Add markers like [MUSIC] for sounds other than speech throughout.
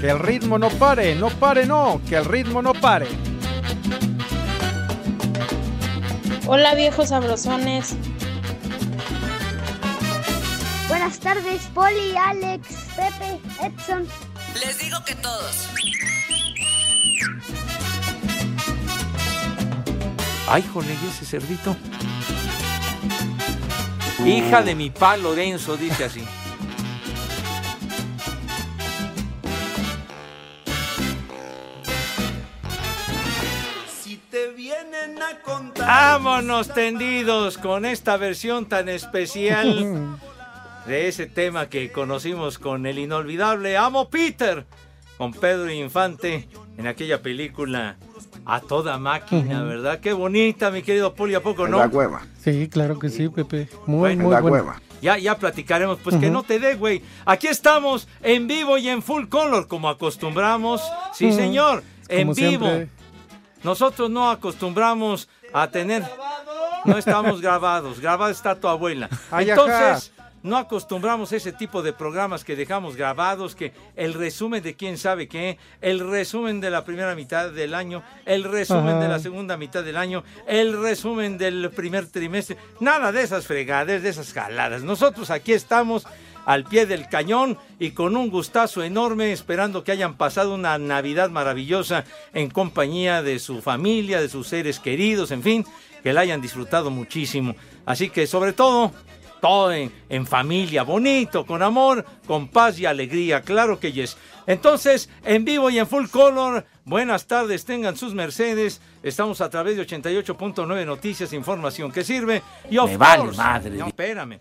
Que el ritmo no pare, no pare, no, que el ritmo no pare. Hola viejos sabrosones. Buenas tardes, Poli, Alex, Pepe, Edson. Les digo que todos. Ay, jole, ¿y ese cerdito? Hija de mi pa Lorenzo, dice así. [LAUGHS] Vámonos tendidos con esta versión tan especial [LAUGHS] de ese tema que conocimos con el inolvidable Amo Peter, con Pedro Infante en aquella película a toda máquina, ¿verdad? Qué bonita, mi querido Poli, ¿a poco no? La cueva. Sí, claro que sí, Pepe. Muy, Bueno, muy la bueno. cueva. Ya, ya platicaremos, pues que no te dé, güey. Aquí estamos en vivo y en full color, como acostumbramos. Sí, señor, en vivo. siempre. Nosotros no acostumbramos a tener. No estamos grabados, grabada está tu abuela. Ay, Entonces, no acostumbramos ese tipo de programas que dejamos grabados, que el resumen de quién sabe qué, el resumen de la primera mitad del año, el resumen Ajá. de la segunda mitad del año, el resumen del primer trimestre. Nada de esas fregadas, de esas jaladas. Nosotros aquí estamos al pie del cañón y con un gustazo enorme esperando que hayan pasado una Navidad maravillosa en compañía de su familia, de sus seres queridos, en fin, que la hayan disfrutado muchísimo. Así que sobre todo, todo en, familia, bonito, con amor, con paz y alegría, claro que yes. Entonces, en vivo y en full color, buenas tardes, tengan sus mercedes. Estamos a través de 88.9 Noticias, información que sirve. Y of Me vale course- madre. No, espérame.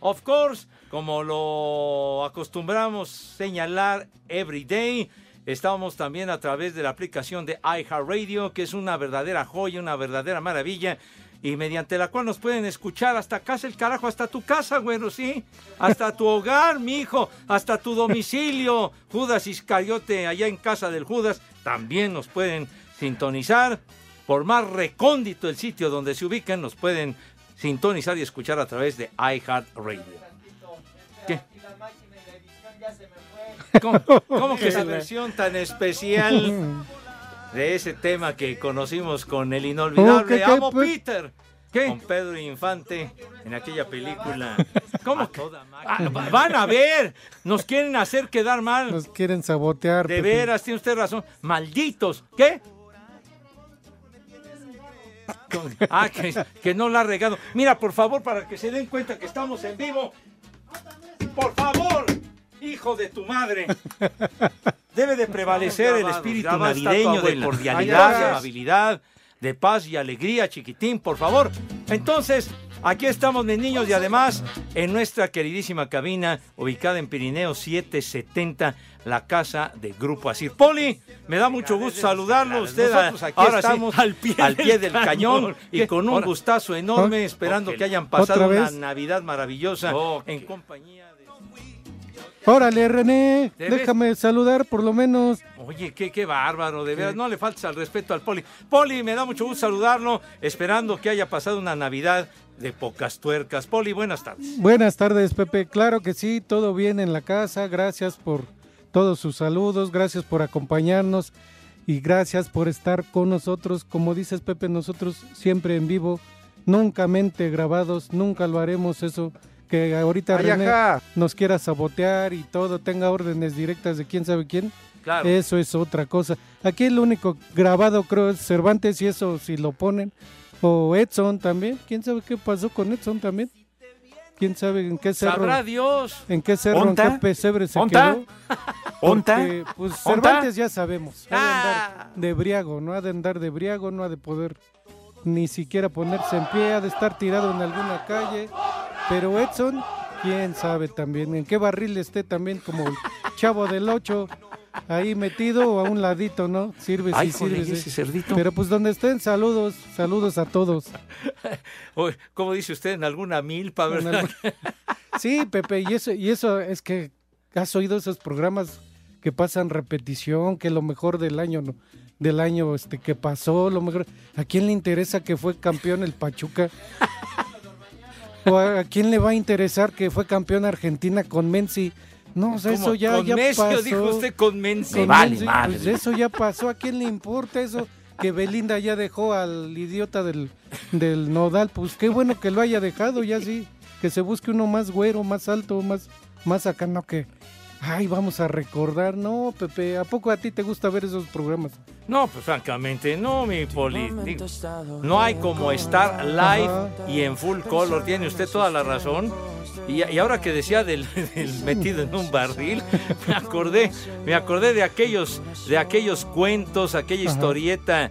Of course, como lo acostumbramos señalar every day, estamos también a través de la aplicación de iHeartRadio, que es una verdadera joya, una verdadera maravilla. Y mediante la cual nos pueden escuchar hasta casa el carajo, hasta tu casa, güero, ¿sí? Hasta tu hogar, mi hijo, hasta tu domicilio. Judas Iscariote, allá en casa del Judas, también nos pueden sintonizar. Por más recóndito el sitio donde se ubican, nos pueden sintonizar y escuchar a través de iHeartRadio. ¿Qué? ¿Cómo, cómo que esa versión tan especial de ese tema que conocimos con el Oh, inolvidable ¿qué, qué, Amo pues? Peter? Con Pedro Infante en aquella película. ¿Cómo que? Ah, va- van a ver, nos quieren hacer quedar mal. Nos quieren sabotear. De Pepe. veras, tiene usted razón. Malditos. ¿Qué? [LAUGHS] Ah, que, que no la ha regado. Mira, por favor, para que se den cuenta que estamos en vivo. Por favor, hijo de tu madre. Debe de prevalecer el espíritu navideño de cordialidad, de amabilidad, de paz y alegría, chiquitín, por favor. Entonces, aquí estamos, mis niños, y además en nuestra queridísima cabina, ubicada en Pirineo 770, la casa de Grupo Asir. Poli, me da mucho gusto saludarlo. Usted Nosotros aquí ahora sí, estamos al pie, al pie del del cañón cañón. y con un Ahora- gustazo enorme, esperando que hayan pasado ¿Otra una? Navidad maravillosa en compañía. Órale, René, déjame saludar por lo menos. Oye, qué, qué bárbaro, de veras, no le faltes al respeto al Poli. Poli, me da mucho gusto saludarlo, esperando que haya pasado una Navidad de pocas tuercas. Poli, buenas tardes. Buenas tardes, Pepe. Claro que sí, todo bien en la casa. Gracias por todos sus saludos, gracias por acompañarnos y gracias por estar con nosotros. Como dices, Pepe, nosotros siempre en vivo, nunca mente grabados, nunca lo haremos eso que ahorita Ay, René ajá. nos quiera sabotear y todo, tenga órdenes directas de quién sabe quién. Claro. Eso es otra cosa. Aquí el único grabado creo es Cervantes y eso si lo ponen. O Edson también. ¿Quién sabe qué pasó con Edson también? ¿Quién sabe en qué cerro? Sabrá Dios. ¿En qué cerro, en qué pesebre se ¿Onta? quedó? ¿Onta? Porque, pues ¿Onta? Cervantes ya sabemos. Ha de Ah. andar de briago, no ha de andar de briago, no ha de poder ni siquiera ponerse en pie, ha de estar tirado en alguna calle. Pero Edson, quién sabe también, en qué barril esté también como el chavo del 8, ahí metido o a un ladito, ¿no? Sirve Ay, jole, sirve. ese cerdito. Pero pues donde estén, saludos, saludos a todos. [LAUGHS] ¿Cómo dice usted? En alguna milpa, ¿verdad? Sí, Pepe, y eso, y eso es que has oído esos programas que pasan repetición, que lo mejor del año, ¿no? Del año este que pasó, lo mejor. ¿A quién le interesa que fue campeón el Pachuca? [LAUGHS] ¿O a, a quién le va a interesar que fue campeón Argentina con Menzi? No, o sea, ¿Cómo? eso ya, ¿Con ya pasó. dijo usted con Menzi? Con vale Menzi, pues eso ya pasó. ¿A quién le importa eso? Que Belinda ya dejó al idiota del, del Nodal. Pues qué bueno que lo haya dejado, ya sí. Que se busque uno más güero, más alto, más, más acá, no que. Ay, vamos a recordar. No, Pepe, ¿a poco a ti te gusta ver esos programas? No, pues francamente, no, mi poli. Digo, no hay como estar live Ajá. y en full color. Tiene usted toda la razón. Y, y ahora que decía del, [LAUGHS] del metido en un barril, [LAUGHS] me acordé, me acordé de aquellos, de aquellos cuentos, aquella Ajá. historieta,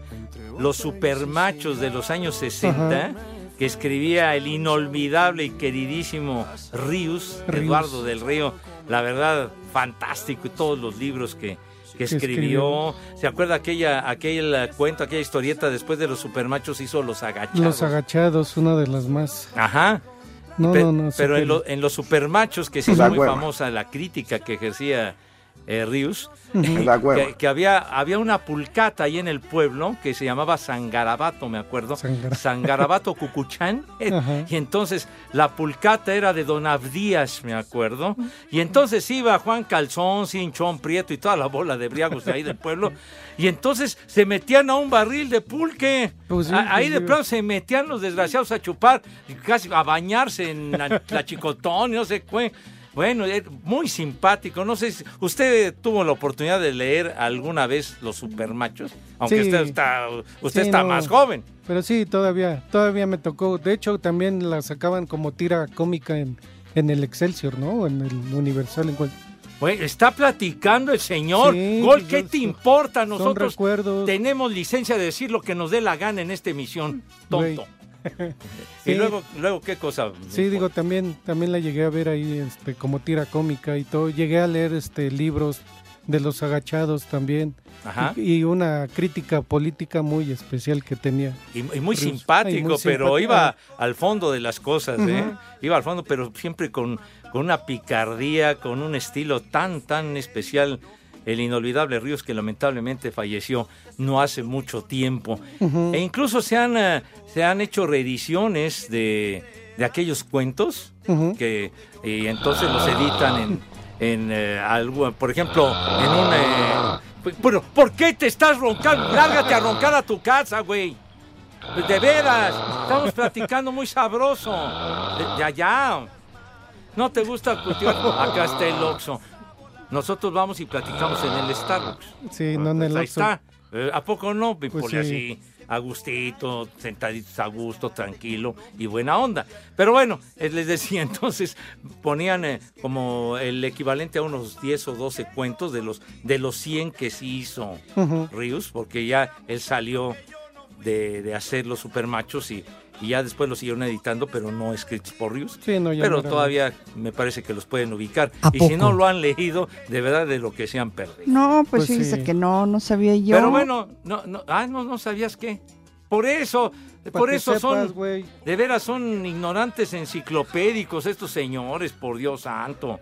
los supermachos de los años 60, Ajá. que escribía el inolvidable y queridísimo Ríos, Ríos. Eduardo del Río. La verdad, fantástico, y todos los libros que, que escribió. ¿Se acuerda aquella, aquel cuento, aquella historieta después de los supermachos hizo Los Agachados? Los agachados, una de las más. Ajá. No, Pe- no, no. Pero en, lo- en los supermachos, que se hizo La muy famosa la crítica que ejercía eh, Rius, que, que había, había una pulcata ahí en el pueblo que se llamaba Sangarabato, me acuerdo. Sangara- [LAUGHS] Sangarabato Cucuchán. Ajá. Y entonces la pulcata era de Don Abdías, me acuerdo. Y entonces iba Juan Calzón, Cinchón, Prieto y toda la bola de briagos de ahí del pueblo. Y entonces se metían a un barril de pulque. Pues sí, A- ahí pues de pronto se metían los desgraciados a chupar, y casi a bañarse en la, la chicotón, y no sé qué. Bueno, es muy simpático. No sé si usted tuvo la oportunidad de leer alguna vez Los Supermachos, aunque Sí. usted está, usted Sí, está no. más joven. Pero sí, todavía, todavía me tocó. De hecho, también la sacaban como tira cómica en, en el Excelsior, ¿no? En el Universal. En cual- está platicando el señor. Sí, Gol, ¿qué te importa? Nosotros tenemos licencia de decir lo que nos dé la gana en esta emisión. Tonto. [LAUGHS] Sí. luego, luego, ¿qué cosa? Sí, digo, también, también la llegué a ver ahí este, como tira cómica y todo. Llegué a leer este libros de los agachados también. Ajá. Y, y una crítica política muy especial que tenía. Y, y muy simpático, Ay, muy pero iba al fondo de las cosas, ¿eh? Iba al fondo, pero siempre con, con una picardía, con un estilo tan, tan especial. El inolvidable Ríos, que lamentablemente falleció no hace mucho tiempo. E incluso se han, eh, se han hecho reediciones de, de aquellos cuentos que y entonces los editan en, en eh, algo, por ejemplo, en un... eh, pero, ¿por qué te estás roncando? Lárgate a roncar a tu casa, güey. De veras, estamos platicando muy sabroso. De, de allá. ¿No te gusta cultivar? Acá está el Oxxo. Nosotros vamos y platicamos en el Starbucks. Sí, no en el ahí está. Eh, ¿A poco no? Pues pone sí. así, a gustito, sentaditos a gusto, tranquilo y buena onda. Pero bueno, eh, les decía, [LAUGHS] entonces ponían eh, como el equivalente a unos 10 o 12 cuentos de los, de los 100 que sí hizo Ujú. Rius, porque ya él salió de, de hacer los supermachos y, y ya después los siguieron editando, pero no escritos por Rius. Sí, no, ya pero no todavía me parece que los pueden ubicar. ¿A Y si no lo han leído, de verdad de lo que se han perdido. No, pues, Pues fíjese sí. que no, no sabía yo. Pero bueno, no, no, ah, no, no sabías qué. Por eso, por eso sepas, son, güey. de veras son ignorantes enciclopédicos estos señores, por Dios santo.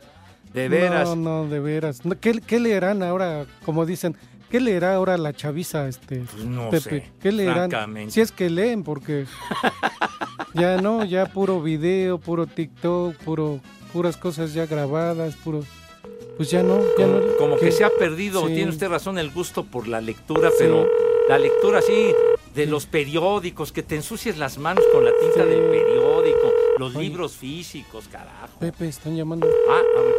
De veras. No, no, de veras. ¿Qué, qué leerán ahora, como dicen, qué leerá ahora la chaviza, este, Pues no Pepe? sé, ¿Qué leerán? francamente. Si es que leen, porque [LAUGHS] ya no, ya puro video, puro TikTok, puro, puras cosas ya grabadas, puro, pues ya no, ya como, no. como que se ha perdido, Sí. tiene usted razón, el gusto por la lectura, Sí. pero la lectura así de los periódicos, que te ensucies las manos con la tinta del periódico, los libros físicos, carajo. Pepe, están llamando. Ah, a ver.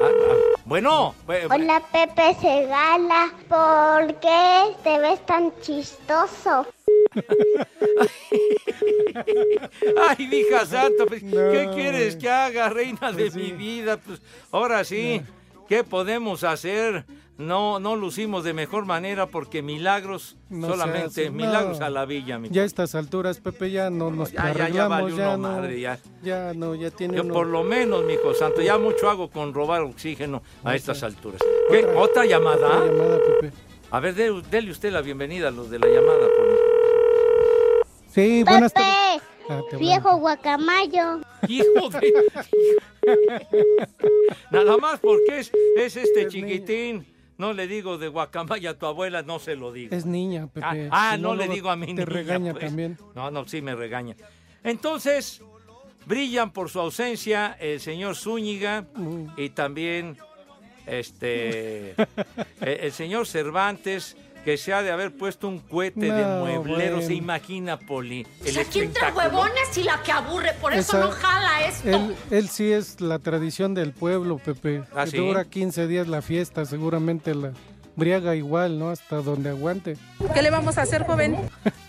Ah, ah, bueno, eh, Hola Pepe Segala, ¿por qué te ves tan chistoso? [LAUGHS] Ay, hija santa, pues, ¿qué quieres que haga, reina de mi vida? Pues ahora sí, ¿qué podemos hacer? No, no lucimos de mejor manera porque milagros, No solamente seas- no. milagros a la villa, mi Ya a estas alturas, Pepe, ya no nos Ya, ya, ya valió ya, uno, no, madre, ya. ya no, ya tiene Yo uno- por lo menos, mi hijo santo, ya mucho hago con robar oxígeno a estas alturas. ¿Qué? ¿Otra llamada? Otra llamada, Pepe. A ver, dé- dele usted la bienvenida a los de la llamada. Por... Sí, buenas Pepe, tardes. Ah, viejo guacamayo. Hijo de... [LAUGHS] Nada más porque es, es este chiquitín. No le digo de guacamaya a tu abuela, no se lo digo. Es niña, Ah, Pepe. ah, Si no, le digo a mi Te niña, regaña pues. también. No, no, sí me regaña. Entonces, brillan por su ausencia el señor Zúñiga y también este [LAUGHS] el, el señor Cervantes, que se ha de haber puesto un cohete de mueblero. bueno. Se imagina, Poli. El O sea, ¿quién te espectáculo. huevona y la que aburre? Por eso Esa- no jala esto. Él, él sí es la tradición del pueblo, Pepe. ¿Ah, que sí? Dura 15 días la fiesta, seguramente la briaga igual, ¿no? Hasta donde aguante. ¿Qué le vamos a hacer, joven? [LAUGHS]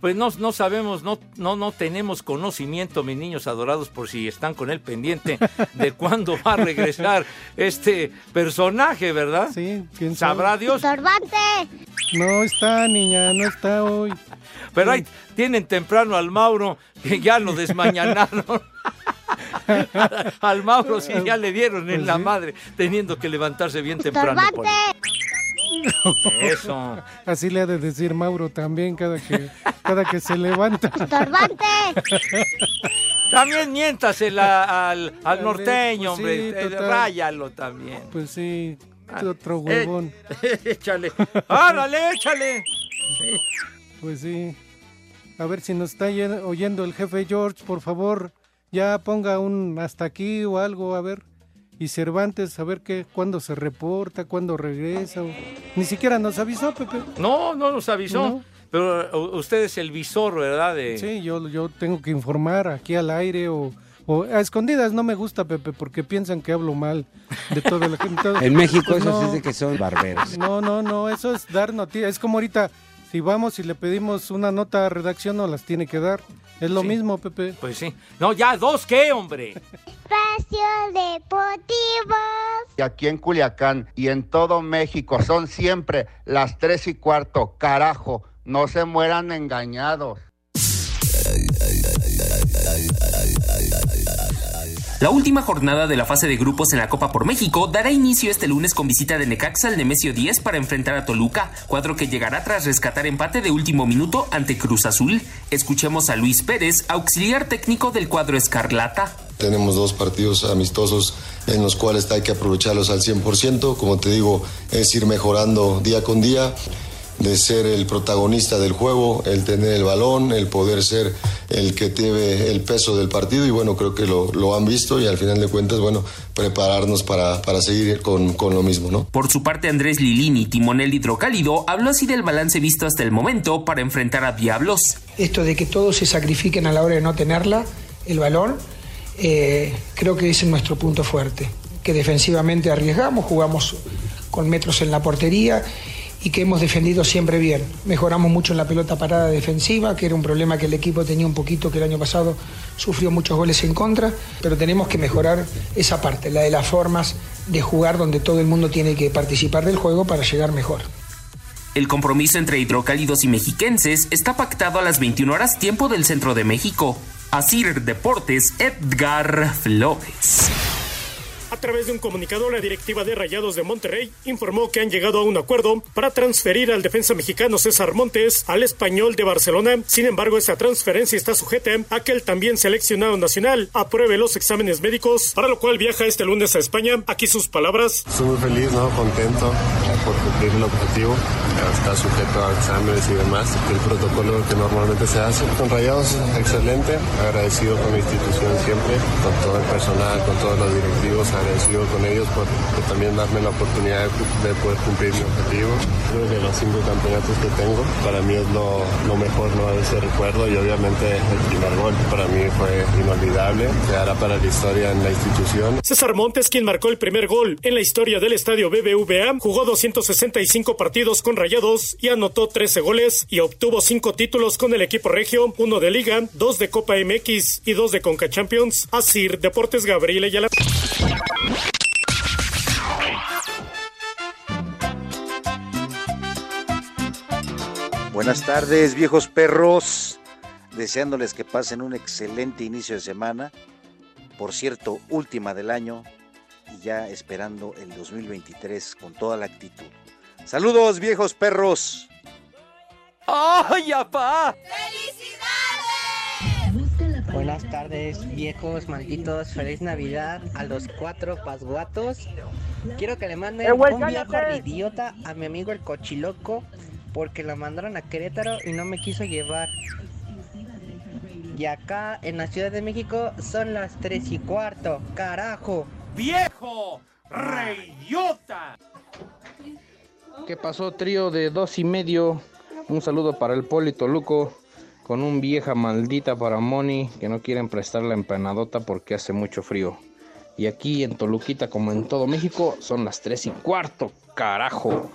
Pues no, no sabemos, no, no, no tenemos conocimiento, mis niños adorados, por si están con el pendiente de [LAUGHS] cuándo va a regresar este personaje, ¿verdad? Sí, quién Sabrá. Dios. Sorbante. No está, niña, no está hoy. Pero ahí tienen temprano al Mauro, que ya lo desmañanaron. [LAUGHS] al Mauro sí ya le dieron en Pues la sí. madre, teniendo que levantarse bien temprano. Eso. [LAUGHS] Así le ha de decir Mauro también cada que, cada que se levanta. [LAUGHS] Sorbante. También miéntasela al, [LAUGHS] al Al norteño, pues sí, hombre. eh, total. Ráyalo también. Pues sí, Ah, otro eh, huevón. échale. ¡Árale, échale! Sí. Pues sí. A ver si nos está oyen- oyendo el jefe George, por favor, ya ponga un hasta aquí o algo, a ver. Y Cervantes, a ver qué, cuándo se reporta, cuándo regresa. o- Ni siquiera nos avisó, Pepe. No, no nos avisó. No. Pero uh, usted es el visor, ¿verdad? De... Sí, yo, yo tengo que informar aquí al aire o, o a escondidas no me gusta, Pepe, porque piensan que hablo mal de toda la gente. [LAUGHS] En México Pues eso no. sí es de que son barberos. No, no, no, eso es dar noticias. Es como ahorita, si vamos y le pedimos una nota a redacción, nos las tiene que dar. Es lo Sí. mismo, Pepe. Pues sí. No, ya, ¿dos qué, hombre? Espacio Deportivo. Y aquí en Culiacán y en todo México son siempre las tres y cuarto. Carajo, no se mueran engañados. La última jornada de la fase de grupos en la Copa por México dará inicio este lunes con visita de Necaxa al Nemesio 10 para enfrentar a Toluca, cuadro que llegará tras rescatar empate de último minuto ante Cruz Azul. Escuchemos a Luis Pérez, auxiliar técnico del cuadro Escarlata. Tenemos dos partidos amistosos en los cuales hay que aprovecharlos al 100%. Como te digo, es ir mejorando día con día, de ser el protagonista del juego, el tener el balón, el poder ser el que tiene el peso del partido. Y bueno, creo que lo, lo han visto y al final de cuentas, bueno, prepararnos para, para seguir con, con lo mismo, ¿no? Por su parte, Andrés Lilini, timonel hidrocálido, habló así del balance visto hasta el momento para enfrentar a Diablos. Esto de que todos se sacrifiquen a la hora de no tenerla, el balón, eh, creo que ese es nuestro punto fuerte. Que defensivamente arriesgamos, jugamos con metros en la portería y que hemos defendido siempre bien. Mejoramos mucho en la pelota parada defensiva, que era un problema que el equipo tenía un poquito, que el año pasado sufrió muchos goles en contra, pero tenemos que mejorar esa parte, la de las formas de jugar donde todo el mundo tiene que participar del juego para llegar mejor. El compromiso entre hidrocálidos y mexiquenses está pactado a las 21 horas tiempo del centro de México. Asir Deportes, Edgar Flores. A través de un comunicado, la directiva de Rayados de Monterrey informó que han llegado a un acuerdo para transferir al defensa mexicano César Montes al español de Barcelona. Sin embargo, esta transferencia está sujeta a que el también seleccionado nacional apruebe los exámenes médicos, para lo cual viaja este lunes a España. Aquí sus palabras. Estoy muy feliz, ¿no? Contento. por cumplir el objetivo. Está sujeto a exámenes y demás, el protocolo que normalmente se hace. Con Rayados, excelente, agradecido con la institución siempre, con todo el personal, con todos los directivos, agradecido con ellos por, también darme la oportunidad de, poder cumplir mi objetivo. Creo que los cinco campeonatos que tengo, para mí es lo, mejor ¿no? ese recuerdo y obviamente el primer gol para mí fue inolvidable, quedará para la historia en la institución. César Montes, quien marcó el primer gol en la historia del estadio BBVA, jugó 265 partidos con Rayados y anotó 13 goles y obtuvo 5 títulos con el equipo regio, uno de Liga, dos de Copa MX y dos de Conca Champions. Asir Deportes Gabriel Ayala. Buenas tardes, viejos perros. Deseándoles que pasen un excelente inicio de semana. Por cierto, última del año y ya esperando el 2023 con toda la actitud. Saludos, viejos perros. ¡Ay, apá! Buenas tardes, viejos malditos. Feliz Navidad a los cuatro pasguatos. Quiero que le manden Eh, güey, un viejo cállate. idiota a mi amigo el cochiloco porque lo mandaron a Querétaro y no me quiso llevar. Y acá en la Ciudad de México son las tres y cuarto, carajo. ¡Viejo! ¡Reyota! ¿Qué pasó, trío de dos y medio? Un saludo para el Polito Luco, con un vieja maldita para Moni, que no quieren prestar la empanadota porque hace mucho frío. Y aquí en Toluquita, como en todo México, son las tres y cuarto, carajo.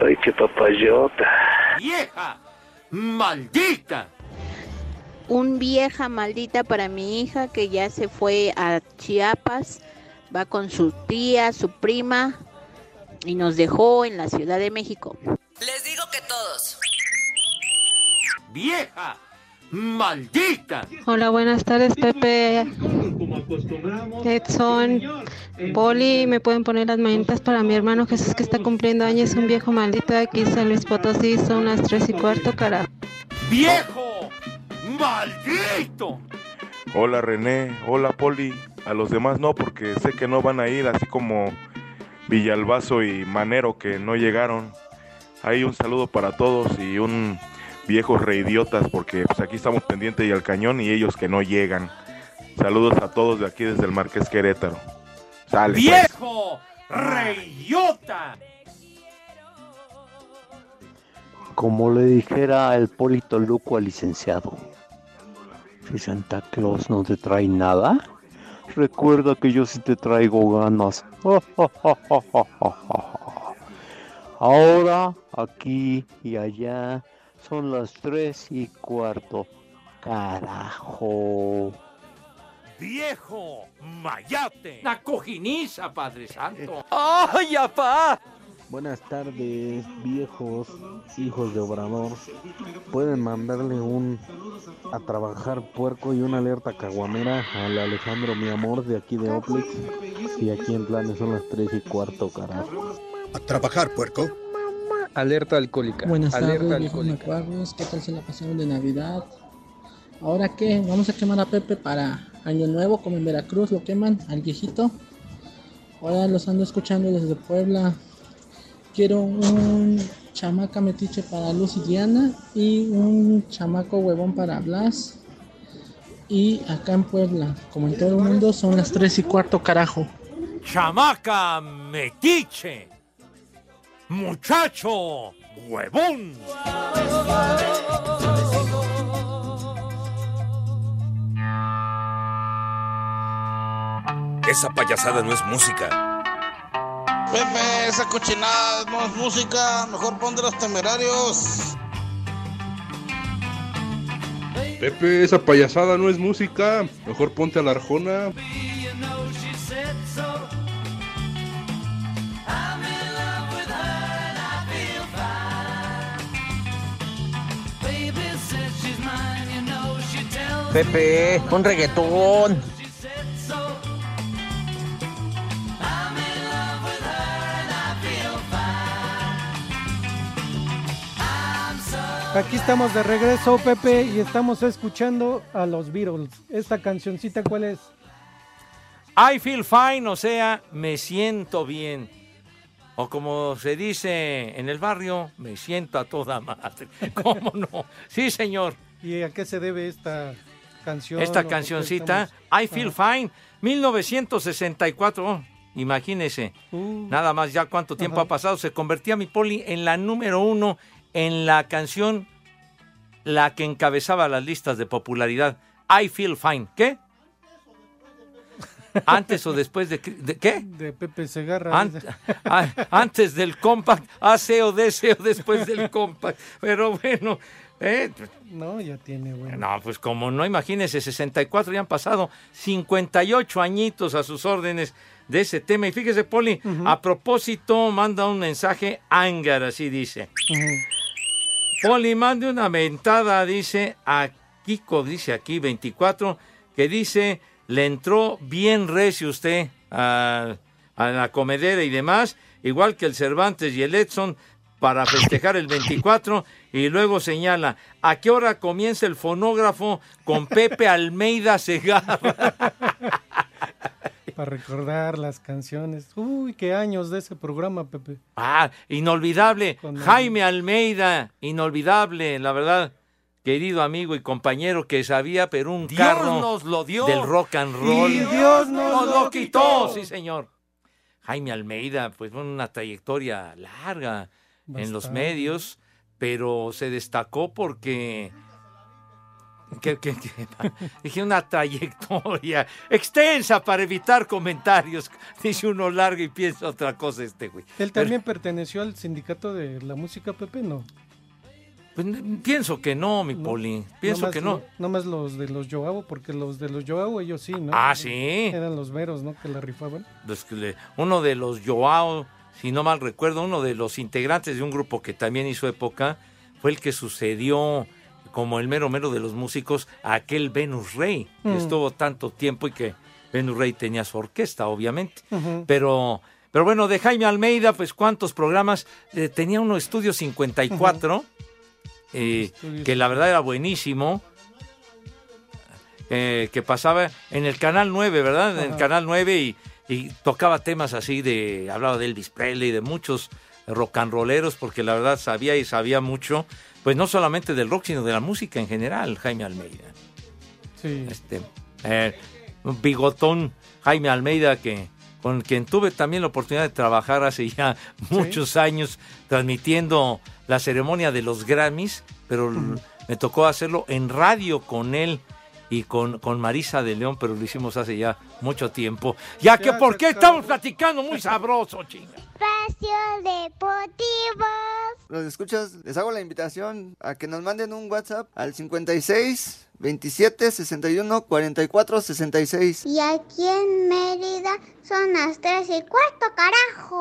Ay, qué papayota. ¡Vieja! ¡Maldita! Un vieja maldita para mi hija que ya se fue a Chiapas, va con su tía, su prima y nos dejó en la Ciudad de México. Les digo que todos. ¡Vieja! ¡Maldita! Hola, buenas tardes, Pepe. Edson, Poli, me pueden poner las manitas para mi hermano Jesús que está cumpliendo años, un viejo maldito de aquí, San Luis Potosí, son las tres y cuarto, carajo. ¡Viejo! ¡Maldito! Hola René, hola Poli. A los demás no, porque sé que no van a ir, así como Villalbazo y Manero que no llegaron. Ahí un saludo para todos y un viejos reidiotas, porque pues aquí estamos pendientes y al cañón y ellos que no llegan. Saludos a todos de aquí desde el Marqués Querétaro. Sale. pues. ¡Viejo! ¡Reyota! Como le dijera el Polito Luco al licenciado, si Santa Claus no te trae nada, recuerda que yo sí te traigo ganas. [LAUGHS] Ahora, aquí y allá, son las tres y cuarto. Carajo. ¡Viejo! ¡Mayate! ¡La cojiniza, Padre Santo! [LAUGHS] ¡Ay, apá! Buenas tardes, viejos hijos de Obrador. Pueden mandarle un a trabajar puerco y una alerta caguamera al Alejandro, mi amor, de aquí de Oplex. Y aquí en planes son las 3 y cuarto, carajo. A trabajar, puerco. Alerta alcohólica. Buenas alerta tardes, alcohólica. macuarros. ¿Qué tal se la pasaron de Navidad? ¿Ahora qué? Vamos a quemar a Pepe para Año Nuevo, como en Veracruz lo queman al viejito. Ahora los ando escuchando desde Puebla. Quiero un chamaca metiche para Luz y Diana y un chamaco huevón para Blas. Y acá en Puebla, como en todo el mundo, son las 3 y cuarto, carajo. ¡Chamaca metiche! ¡Muchacho! ¡Huevón! Esa payasada no es música. Pepe, esa cochinada no es música. Mejor pon de los temerarios. Pepe, esa payasada no es música. Mejor ponte a la arjona. Pepe, un reggaetón. Aquí estamos de regreso, Pepe, y estamos escuchando a los Beatles. Esta cancioncita, ¿cuál es? I feel fine, o sea, me siento bien. O como se dice en el barrio, me siento a toda madre. [LAUGHS] ¿Cómo no? Sí, señor. ¿Y a qué se debe esta canción? Esta ¿O qué cancioncita, I Feel. Fine, 1964. oh, imagínese, Uh. nada más ya cuánto tiempo ha pasado. Se convertía mi poli en la número uno en la canción, la que encabezaba las listas de popularidad. I Feel Fine. ¿Qué? ¿Antes o después de, qué- de qué? De Pepe Segarra. Ant- antes del compact, AC o DC o después del compact. Pero bueno, eh, No, ya tiene, bueno. no, pues como no, imagínese, 64 ya han pasado 58 añitos a sus órdenes de ese tema. Y fíjese, Poli, a propósito, manda un mensaje Ángar, así dice. Poli, mande una mentada, dice a Kiko, dice aquí 24, que dice, le entró bien recio usted a, a la comedera y demás, igual que el Cervantes y el Edson, para festejar el 24, y luego señala, ¿a qué hora comienza el fonógrafo con Pepe Almeida Segarra? Para recordar las canciones. Uy, qué años de ese programa, Pepe. Ah, inolvidable. Con el- Jaime Almeida, inolvidable, la verdad. Querido amigo y compañero que sabía, pero un Dios carro nos lo dio. del rock and roll. Y Dios nos lo quitó. Sí, señor. Jaime Almeida, pues fue una trayectoria larga en los medios, pero se destacó porque que, que- que- [LAUGHS] dije una trayectoria extensa para evitar comentarios. Dice uno largo y piensa otra cosa este güey. Él Pero- también perteneció al sindicato de la música, Pepe, ¿no? Pues, pienso que no, mi Poli. Pienso Nomás que no. lo- nomás los de los Yoao, porque los de los Yoao ellos sí, ¿no? Ah, sí. Eran los meros, ¿no? Que la rifaban. Los que le- uno de los Joao, si no mal recuerdo, uno de los integrantes de un grupo que también hizo época, fue el que sucedió como el mero mero de los músicos a aquel Venus Rey, que Mm. estuvo tanto tiempo y que Venus Rey tenía su orquesta, obviamente. Pero, pero bueno, de Jaime Almeida, pues cuántos programas, Eh, tenía uno Estudio 54, eh, que la verdad era buenísimo. eh, que pasaba en el Canal 9, ¿verdad? En el. Canal 9 y, y tocaba temas así de, hablaba de Elvis Presley, de muchos rock and rolleros, porque la verdad sabía y sabía mucho, pues no solamente del rock, sino de la música en general, Jaime Almeida. Sí. Este, eh, un bigotón Jaime Almeida, que con quien tuve también la oportunidad de trabajar hace ya muchos años, transmitiendo la ceremonia de los Grammys, pero me tocó hacerlo en radio con él y con, con Marisa de León, pero lo hicimos hace ya mucho tiempo. Ya que, ¿por qué estamos platicando muy sabroso, chinga? Espacio Deportivo. Los escuchas, les hago la invitación a que nos manden un WhatsApp al 56 27 61 44 66. Y aquí en Mérida son las 3 y cuarto, carajo.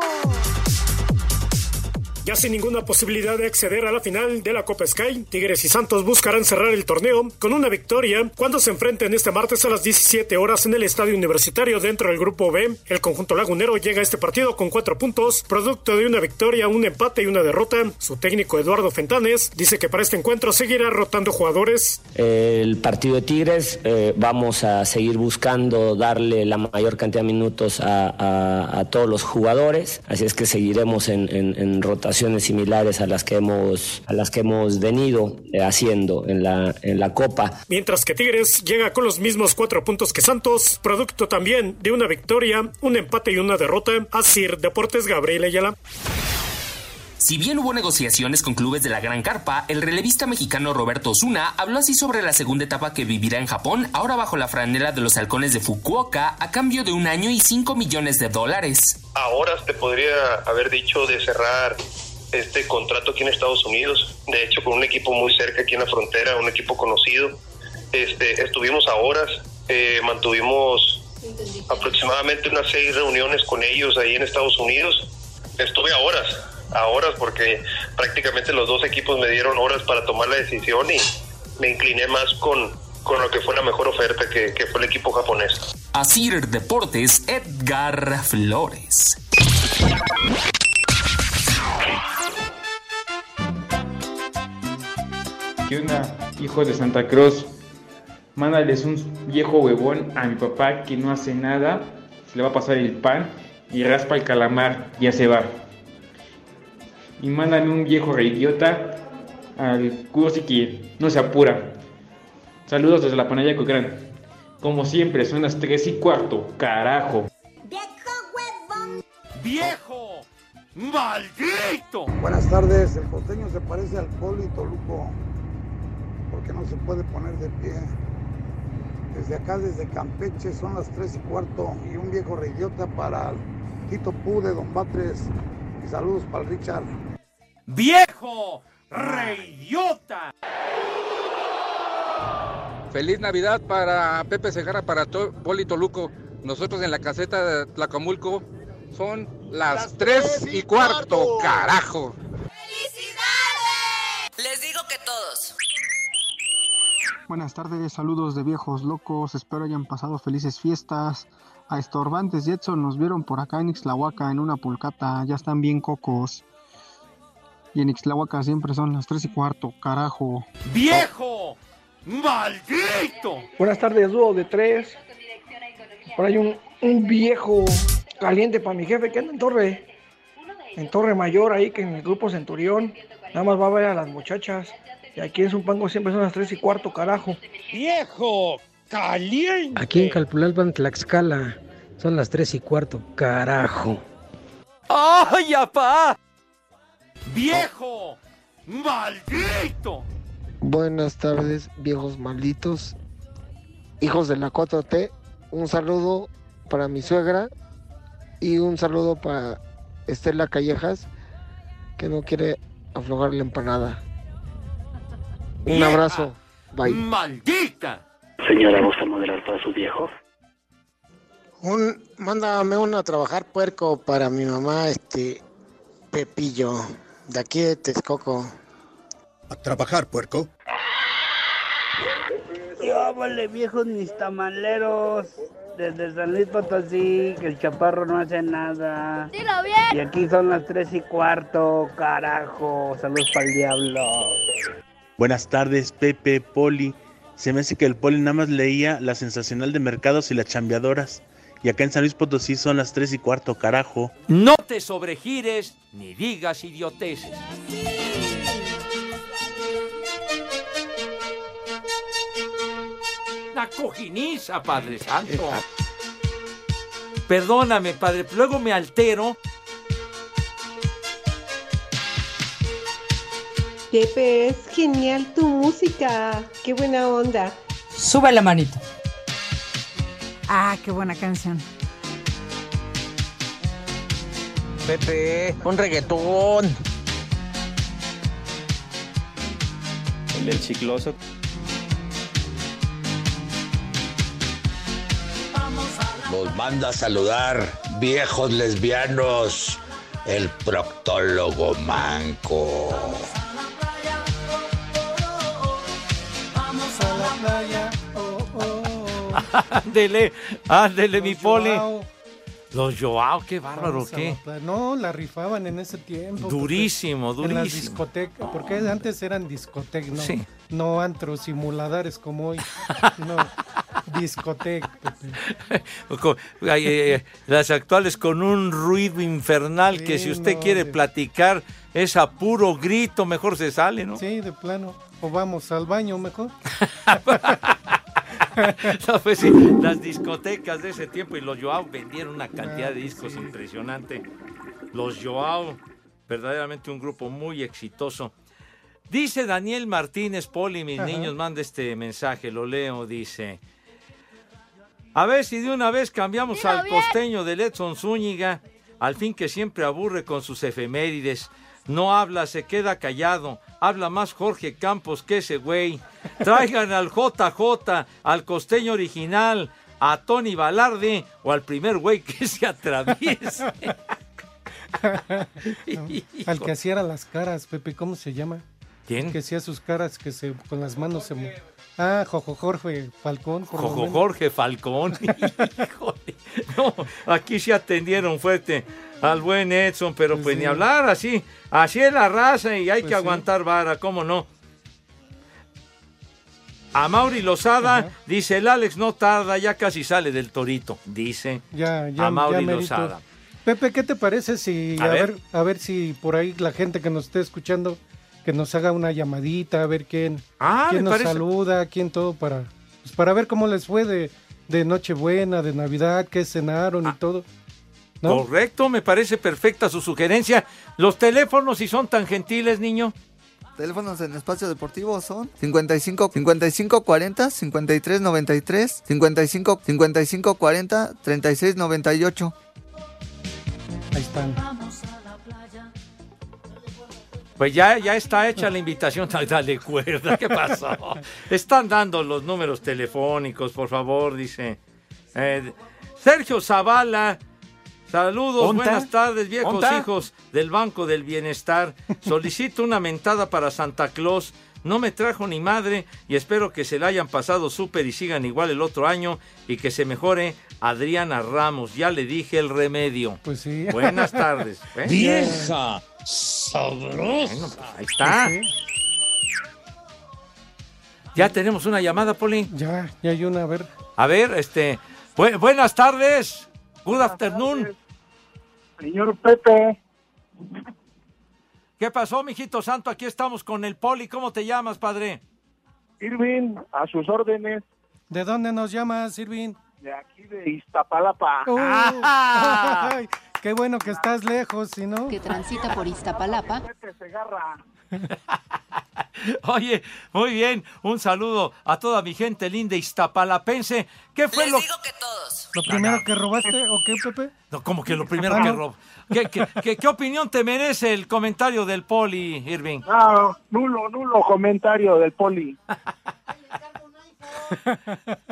Ya sin ninguna posibilidad de acceder a la final de la Copa Sky, Tigres y Santos buscarán cerrar el torneo con una victoria cuando se enfrenten este martes a las 17 horas en el Estadio Universitario dentro del Grupo B. El conjunto lagunero llega a este partido con cuatro puntos, producto de una victoria, un empate y una derrota. Su técnico Eduardo Fentanes dice que para este encuentro seguirá rotando jugadores. El partido de Tigres eh, vamos a seguir buscando darle la mayor cantidad de minutos a, todos los jugadores, así es que seguiremos en, en- en similares a las que hemos, a las que hemos venido eh, haciendo en la, en la Copa. Mientras que Tigres llega con los mismos cuatro puntos que Santos, producto también de una victoria, un empate y una derrota. Asir Deportes Gabriel Ayala. Si bien hubo negociaciones con clubes de la Gran Carpa, el relevista mexicano Roberto Osuna habló así sobre la segunda etapa que vivirá en Japón, ahora bajo la franela de los halcones de Fukuoka, a cambio de un año y 5 millones de dólares. a horas te podría haber dicho de cerrar este contrato aquí en Estados Unidos. De hecho, con un equipo muy cerca aquí en la frontera, un equipo conocido. Este, estuvimos a horas, eh, mantuvimos aproximadamente unas seis reuniones con ellos ahí en Estados Unidos. Estuve a horas, a horas, porque prácticamente los dos equipos me dieron horas para tomar la decisión y me incliné más con, con lo que fue la mejor oferta, que, que fue el equipo japonés. Asir Deportes Edgar Flores. ¿Qué onda, hijos de Santa Cruz? Mándales un viejo huevón a mi papá que no hace nada, se le va a pasar el pan y raspa el calamar, ya se va. Y mandan un viejo reidiota al Cursi que no se apura. Saludos desde la Panaya Cochrane. Como siempre, son las 3 y cuarto, carajo. ¡Viejo! ¡Maldito! Buenas tardes, el costeño se parece al Poli Toluco, porque no se puede poner de pie. Desde acá, desde Campeche, son las 3 y cuarto, y un viejo reidiota para el Tito Pu de Don Batres. Y saludos para el Richard. ¡Viejo! ¡Reidiota! Feliz Navidad para Pepe Segarra, para Poli Toluco. Nosotros en la caseta de Tlacomulco son las, tres y cuarto, carajo. Les digo que todos. Buenas tardes, saludos de viejos locos, espero hayan pasado felices fiestas. A estorbantes Jetson nos vieron por acá en Ixtlahuaca en una pulcata, ya están bien cocos. Y en Ixtlahuaca siempre son las 3 y cuarto, carajo. ¡Viejo! ¡Maldito! Buenas tardes, dúo de tres. Por ahí un, un viejo caliente para mi jefe que anda en Torre, en Torre Mayor, ahí que en el grupo Centurión. Nada más va a ver a las muchachas. Y aquí en Zumpango siempre son las 3 y cuarto, carajo. ¡Viejo! ¡Caliente! Aquí en Calpulalpan, Tlaxcala, son las 3 y cuarto, carajo. ¡Ay, apá! ¡Viejo! ¡Maldito! Buenas tardes, viejos malditos, hijos de la 4T. Un saludo para mi suegra y un saludo para Estela Callejas, que no quiere aflojar la empanada. Un ¡Vieja! abrazo, bye. ¡Maldita! Señora, ¿gusta moderar para sus viejos? Un, mándame uno a trabajar puerco para mi mamá, este Pepillo, de aquí de Texcoco. A trabajar, puerco. vale viejos mis tamaleros. Desde San Luis Potosí, que el chaparro no hace nada. Dilo bien. Y aquí son las tres y cuarto, carajo. Saludos para el diablo. Buenas tardes, Pepe, Poli. Se me hace que el Poli nada más leía la sensacional de mercados y las chambeadoras. Y acá en San Luis Potosí son las 3 y cuarto, carajo. No te sobregires ni digas idioteces. La cojiniza, Padre Santo. Perdóname, Padre, luego me altero. Pepe, es genial tu música. Qué buena onda. Sube la manito. Ah, qué buena canción. Pepe, un reggaetón. El del chicloso. Los manda a saludar, viejos lesbianos, el proctólogo manco. Ándele, ándele, mi Los poli. Joao. Los Joao, qué bárbaro, Vamos qué. No, la rifaban en ese tiempo. porque Durísimo, En las durísimo. discotecas, porque antes eran discotecas, no, Sí. no antros simuladores como hoy. No, discoteca. [LAUGHS] Las actuales con un ruido infernal que si usted no, quiere de- platicar es a puro grito, mejor se sale, ¿no? Sí, de plano. O vamos al baño mejor. [LAUGHS] [LAUGHS] No, pues sí, las discotecas de ese tiempo y los Joao vendieron una cantidad de discos impresionante. Los Joao, verdaderamente un grupo muy exitoso. Dice Daniel Martínez Poli, mis Ajá. niños, manda este mensaje, lo leo, dice. A ver si de una vez cambiamos Dilo al bien. costeño de Edson Zúñiga, al fin que siempre aburre con sus efemérides. No habla, se queda callado. Habla más Jorge Campos que ese güey. Traigan al JJ, al costeño original, a Tony Balarde o al primer güey que [LAUGHS] se atraviese. [LAUGHS] Al que hacía las caras, Pepe, ¿cómo se llama? ¿Quién? Que hacía sus caras que se con las manos se Ah, Jojo Jorge Falcón. Jojo. Jorge Falcón. [LAUGHS] Híjole. No, aquí se atendieron fuerte al buen Edson, pero pues ni hablar así. Así es la raza y hay Pues que sí. aguantar vara, ¿cómo no? A Mauri Lozada dice, el Alex no tarda, ya casi sale del torito, dice Ya, ya, a Mauri ya. Lozada. Pepe, ¿qué te parece si A a, ver. ver. a ver si por ahí la gente que nos esté escuchando que nos haga una llamadita a ver quién Ah, quién nos parece. saluda, quién todo para pues, para ver cómo les fue de de Nochebuena, de Navidad, qué cenaron y todo. ¿No? Correcto, me parece perfecta su sugerencia. Los teléfonos, si son tan gentiles, niño. Teléfonos en espacio deportivo son 55 55 40 53 93 55 55 40 36 98. Ahí están. Pues ya, ya está hecha la invitación. [LAUGHS] Dale cuerda, ¿qué pasó? [LAUGHS] Están dando los números telefónicos, por favor, dice. Eh, Sergio Zavala, saludos, ¿Onta? buenas tardes, viejos ¿Onta? hijos del Banco del Bienestar. Solicito una mentada para Santa Claus. No me trajo ni madre y espero que se la hayan pasado súper y sigan igual el otro año y que se mejore Adriana Ramos. Ya le dije el remedio. Pues sí. Buenas tardes. ¿eh? Vieja sabrosa. Bueno, pues, ahí está. Ya tenemos una llamada, Poli. Ya, ya hay una, a ver. A ver, este. bu- buenas tardes. Good afternoon. Señor Pepe, ¿Qué pasó, mijito santo? Aquí estamos con el Poli. ¿Cómo te llamas, padre? Irving, a sus órdenes, ¿De dónde nos llamas, Irving? de aquí de Iztapalapa. Uh, [LAUGHS] ay, qué bueno que estás lejos, si no. que transita por Iztapalapa. [LAUGHS] Segarra. [LAUGHS] Oye, muy bien. Un saludo a toda mi gente linda iztapalapense. ¿Qué fue lo que todos. ¿Lo primero que robaste o qué, Pepe? No, como que lo primero Ah, que no. robo. ¿Qué, qué, qué- qué opinión te merece el comentario del Poli, Irving? No, nulo, nulo comentario del poli. [LAUGHS]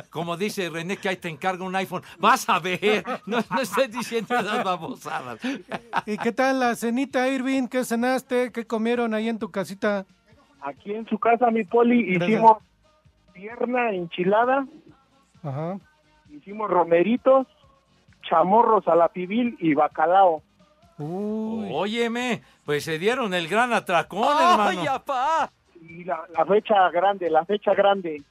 Como dice René, que ahí te encarga un iPhone. Vas a ver. No, no estés diciendo esas babosadas. ¿Y qué tal la cenita, Irving? ¿Qué cenaste? ¿Qué comieron ahí en tu casita? Aquí en su casa, mi poli, Gracias. hicimos pierna enchilada, Ajá. hicimos romeritos, chamorros a la pibil y bacalao. Óyeme, pues se dieron el gran atracón, ¡Ay, hermano. Y la, la fecha grande, la fecha grande.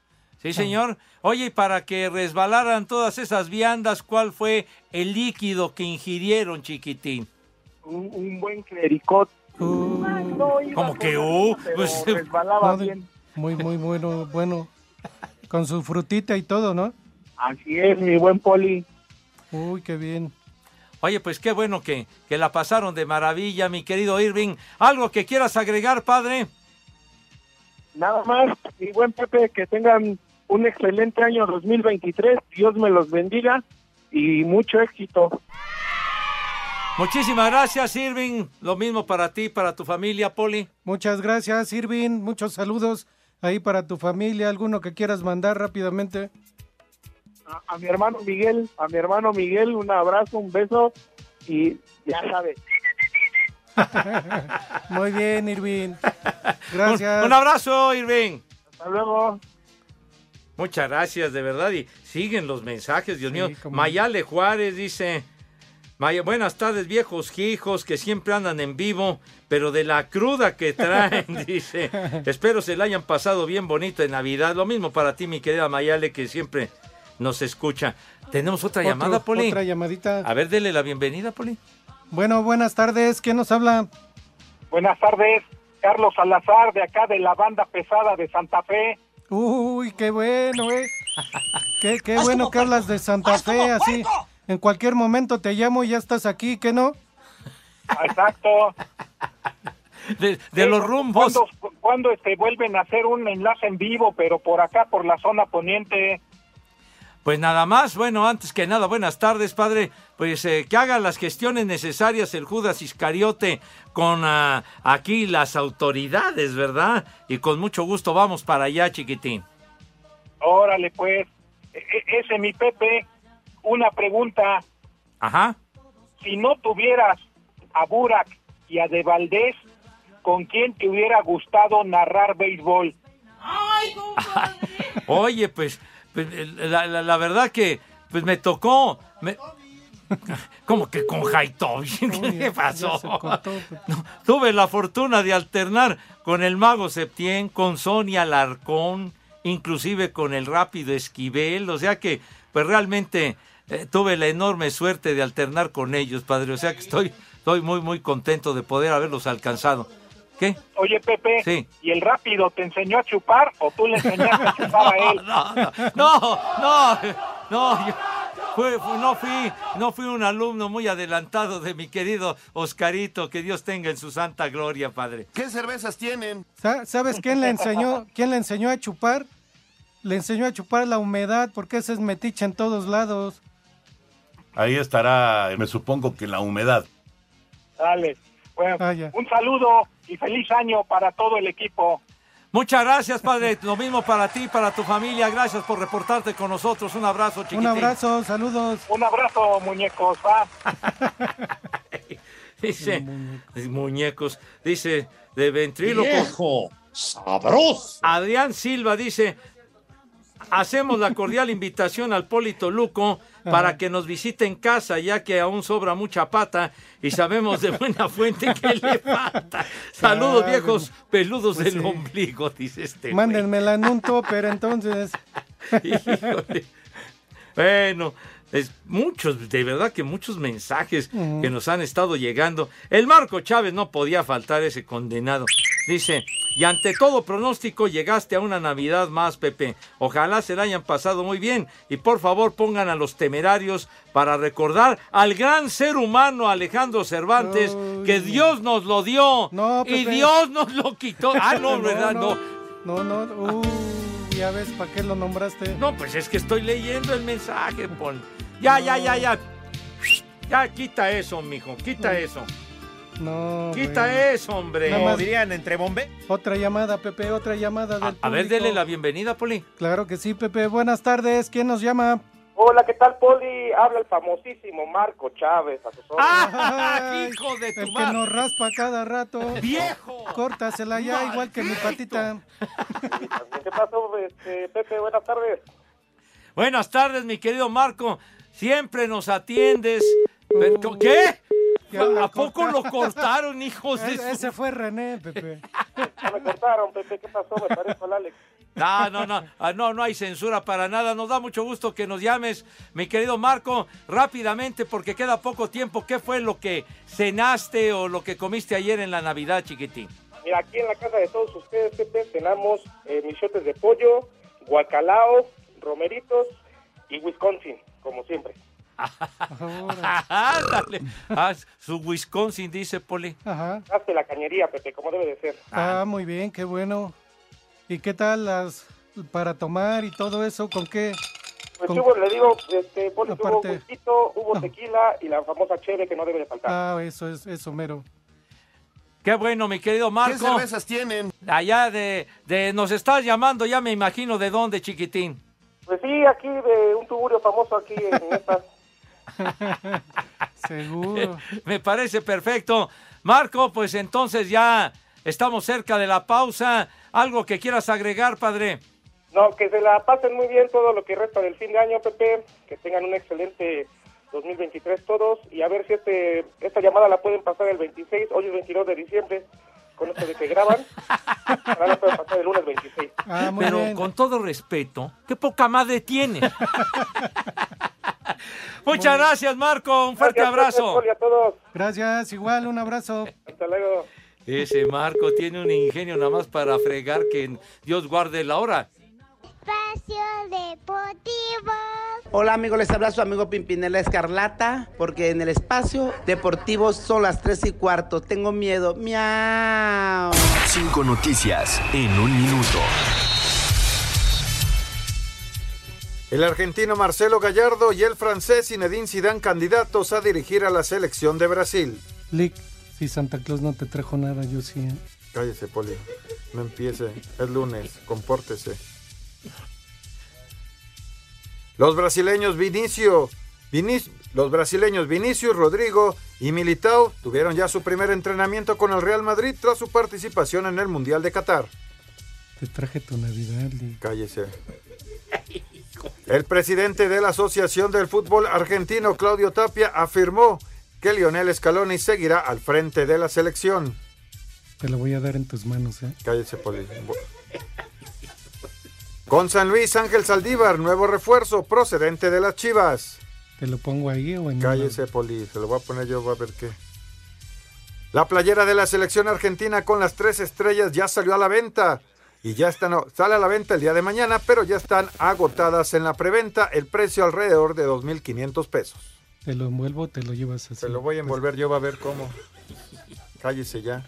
Sí, señor. Oye, y para que resbalaran todas esas viandas, ¿cuál fue el líquido que ingirieron, chiquitín? Un, un buen clericot. No iba ¿Cómo con que uh? Pues, resbalaba No, de- bien. Muy, muy bueno, bueno. Con su frutita y todo, ¿no? Así es, mi buen poli. Uy, qué bien. Oye, pues qué bueno que, que la pasaron de maravilla, mi querido Irving. ¿Algo que quieras agregar, padre? Nada más, mi buen Pepe, que tengan un excelente año 2023. Dios me los bendiga y mucho éxito. Muchísimas gracias, Irving. Lo mismo para ti, para tu familia, Poli. Muchas gracias, Irving. Muchos saludos ahí para tu familia. ¿Alguno que quieras mandar rápidamente? A, a mi hermano Miguel, a mi hermano Miguel, un abrazo, un beso y ya sabe. [LAUGHS] Muy bien, Irving. [LAUGHS] Gracias. Un, un abrazo, Irving. Hasta luego. Muchas gracias, de verdad. Y siguen los mensajes, Dios mío. Mayale Juárez dice: Maya, buenas tardes, viejos hijos que siempre andan en vivo, pero de la cruda que traen, [LAUGHS] dice. Espero se la hayan pasado bien bonito en Navidad. Lo mismo para ti, mi querida Mayale, que siempre nos escucha. Tenemos otra Otro- llamada, Poli. Otra llamadita. A ver, dele la bienvenida, Poli. Bueno, buenas tardes. ¿Quién nos habla? Buenas tardes, Carlos Salazar, de acá de la banda pesada de Santa Fe. Uy, qué bueno, eh. Qué, qué bueno que hablas de Santa Fe, así. En cualquier momento te llamo y ya estás aquí, ¿qué no? Exacto. De, de los rumbos. ¿Cuándo, cuándo, este, vuelven a hacer un enlace en vivo, pero por acá, por la zona poniente? Pues nada más, bueno, antes que nada, buenas tardes, padre. Pues eh, que haga las gestiones necesarias el Judas Iscariote con ah, aquí las autoridades, ¿verdad? Y con mucho gusto vamos para allá, chiquitín. Órale, pues. E- e- ese, mi Pepe, una pregunta. Ajá. Si no tuvieras a Burak y a De Valdés, ¿con quién te hubiera gustado narrar béisbol? [LAUGHS] Oye, pues, pues, eh, la, la- la verdad que pues me tocó. me- [LAUGHS] Como que con Haitovich, [LAUGHS] ¿qué pasó? [LAUGHS] No, tuve la fortuna de alternar con el mago Septién, con Sonia Alarcón, inclusive con el rápido Esquivel, o sea que pues realmente eh, tuve la enorme suerte de alternar con ellos, padre. O sea que estoy, estoy muy, muy contento de poder haberlos alcanzado. ¿Qué? Oye, Pepe, Sí. ¿y el rápido te enseñó a chupar o tú le enseñaste a chupar a [LAUGHS] él? No, no, no, no, yo- fue- fue- no fui, no fui un alumno muy adelantado de mi querido Oscarito, que Dios tenga en su santa gloria, padre. ¿Qué cervezas tienen? Sa- ¿Sabes quién le enseñó? ¿Quién le enseñó a chupar? Le enseñó a chupar la humedad, porque ese es metiche en todos lados. Ahí estará, me supongo que la humedad. Dale. Bueno, Ah, un saludo y feliz año para todo el equipo. Muchas gracias, padre. Lo mismo para ti, para tu familia. Gracias por reportarte con nosotros. Un abrazo, chiquitín. Un abrazo, saludos. Un abrazo, muñecos. Va. [LAUGHS] Dice, muñecos, dice, de ventríloco. Viejo, sabroso. Adrián Silva dice, hacemos la cordial invitación al Polito Luco para que nos visite en casa, ya que aún sobra mucha pata y sabemos de buena fuente que le falta. Saludos, Ah, viejos peludos pues del sí. ombligo, dice este. Mándenmela en un topper entonces. [LAUGHS] Híjole. Bueno, es muchos, de verdad que muchos mensajes que nos han estado llegando. El Marco Chávez no podía faltar ese condenado. Dice, y ante todo pronóstico llegaste a una Navidad más, Pepe. Ojalá se la hayan pasado muy bien. Y por favor pongan a los temerarios para recordar al gran ser humano Alejandro Cervantes, que Dios nos lo dio y. Dios nos lo quitó. Ah, no, [LAUGHS] ¿verdad? No. No, no, uh, ya ves, ¿para qué lo nombraste? No, pues es que estoy leyendo el mensaje, Pon. Ya, ya, ya, ya. Ya, quita eso, mijo, quita eso. No. Quita eso, hombre. Nada más- dirían entre bombe? Otra llamada, Pepe, otra llamada del A ver, público. dele la bienvenida, Poli. Claro que sí, Pepe. Buenas tardes. ¿Quién nos llama? Hola, ¿qué tal, Poli? Habla el famosísimo Marco Chávez, a sus órdenes. Ay, [LAUGHS] hijo de tu El que madre! nos raspa cada rato. ¡Viejo! Córtasela ya, igual que mi patita. ¿Qué pasó, este, Pepe? Buenas tardes. Buenas tardes, mi querido Marco. Siempre nos atiendes. Pero, ¿Qué? Ya lo ¿A poco lo cortaron, hijos de su- Ese fue René, Pepe. Me cortaron, Pepe. ¿Qué pasó? Me parezco al Alex. No, no, no, ah, no, no hay censura para nada. Nos da mucho gusto que nos llames, mi querido Marco, rápidamente porque queda poco tiempo. ¿Qué fue lo que cenaste o lo que comiste ayer en la Navidad, chiquitín? Mira, aquí en la casa de todos ustedes, Pepe, cenamos eh, michotes de pollo, guacalao, romeritos y Wisconsin, como siempre. [LAUGHS] Ándale. Ah, su Wisconsin, dice Poli. Ajá. Hazte la cañería, Pepe, como debe de ser. Ah, muy bien, qué bueno. ¿Y qué tal las para tomar y todo eso? ¿Con qué? Pues Con- hubo, le digo, este, Poli, hubo Aparte- whisky, hubo tequila y la famosa cheve que no debe de faltar. Ah, eso es, eso mero. Qué bueno, mi querido Marco. ¿Qué cervezas tienen? Allá de, de, nos estás llamando, ya me imagino de dónde, chiquitín. Pues sí, aquí de un tuburio famoso aquí en [LAUGHS] esta. [LAUGHS] Seguro. [LAUGHS] Me parece perfecto. Marco, pues entonces ya estamos cerca de la pausa. ¿Algo que quieras agregar, padre? No, que se la pasen muy bien todo lo que resta del fin de año, Pepe. Que tengan un excelente 2023 todos. Y a ver si este esta llamada la pueden pasar el 26, hoy es 22 de diciembre, con esto de que graban. Ahora la pueden pasar el lunes 26. Ah, muy Pero bien. con todo respeto, qué poca madre tiene. [LAUGHS] Muchas gracias, Marco. Un fuerte Gracias, abrazo. A todos. Gracias, igual, un abrazo. Hasta luego. Ese Marco tiene un ingenio nada más para fregar que Dios guarde la hora. Espacio Deportivo. Hola amigos, les habla su amigo Pimpinela Escarlata, porque en el espacio deportivo son las 3 y cuarto. Tengo miedo. Miau. Cinco noticias en un minuto. El argentino Marcelo Gallardo y el francés Zinedine Zidane candidatos a dirigir a la selección de Brasil. Lick, si Santa Claus no te trajo nada, yo sí. ¿eh? Cállese, Poli. No empiece. Es lunes. Compórtese. Los brasileños Vinicio, Vinic- los brasileños Vinicius, Rodrigo y Militao tuvieron ya su primer entrenamiento con el Real Madrid tras su participación en el Mundial de Qatar. Te traje tu Navidad, Lick. Cállese. El presidente de la Asociación del Fútbol Argentino, Claudio Tapia, afirmó que Lionel Scaloni seguirá al frente de la selección. Te la voy a dar en tus manos, ¿eh? Cállese, Poli. Con San Luis, Ángel Saldívar, nuevo refuerzo procedente de las Chivas. ¿Te lo pongo ahí o en Cállese, Poli, se lo voy a poner yo, voy a ver qué. La playera de la selección argentina con las tres estrellas ya salió a la venta. Y ya están, sale a la venta el día de mañana, pero ya están agotadas en la preventa. El precio alrededor de 2.500 pesos. Te lo envuelvo, te lo llevas así. Se lo voy a envolver yo, va a ver cómo. Cállese ya.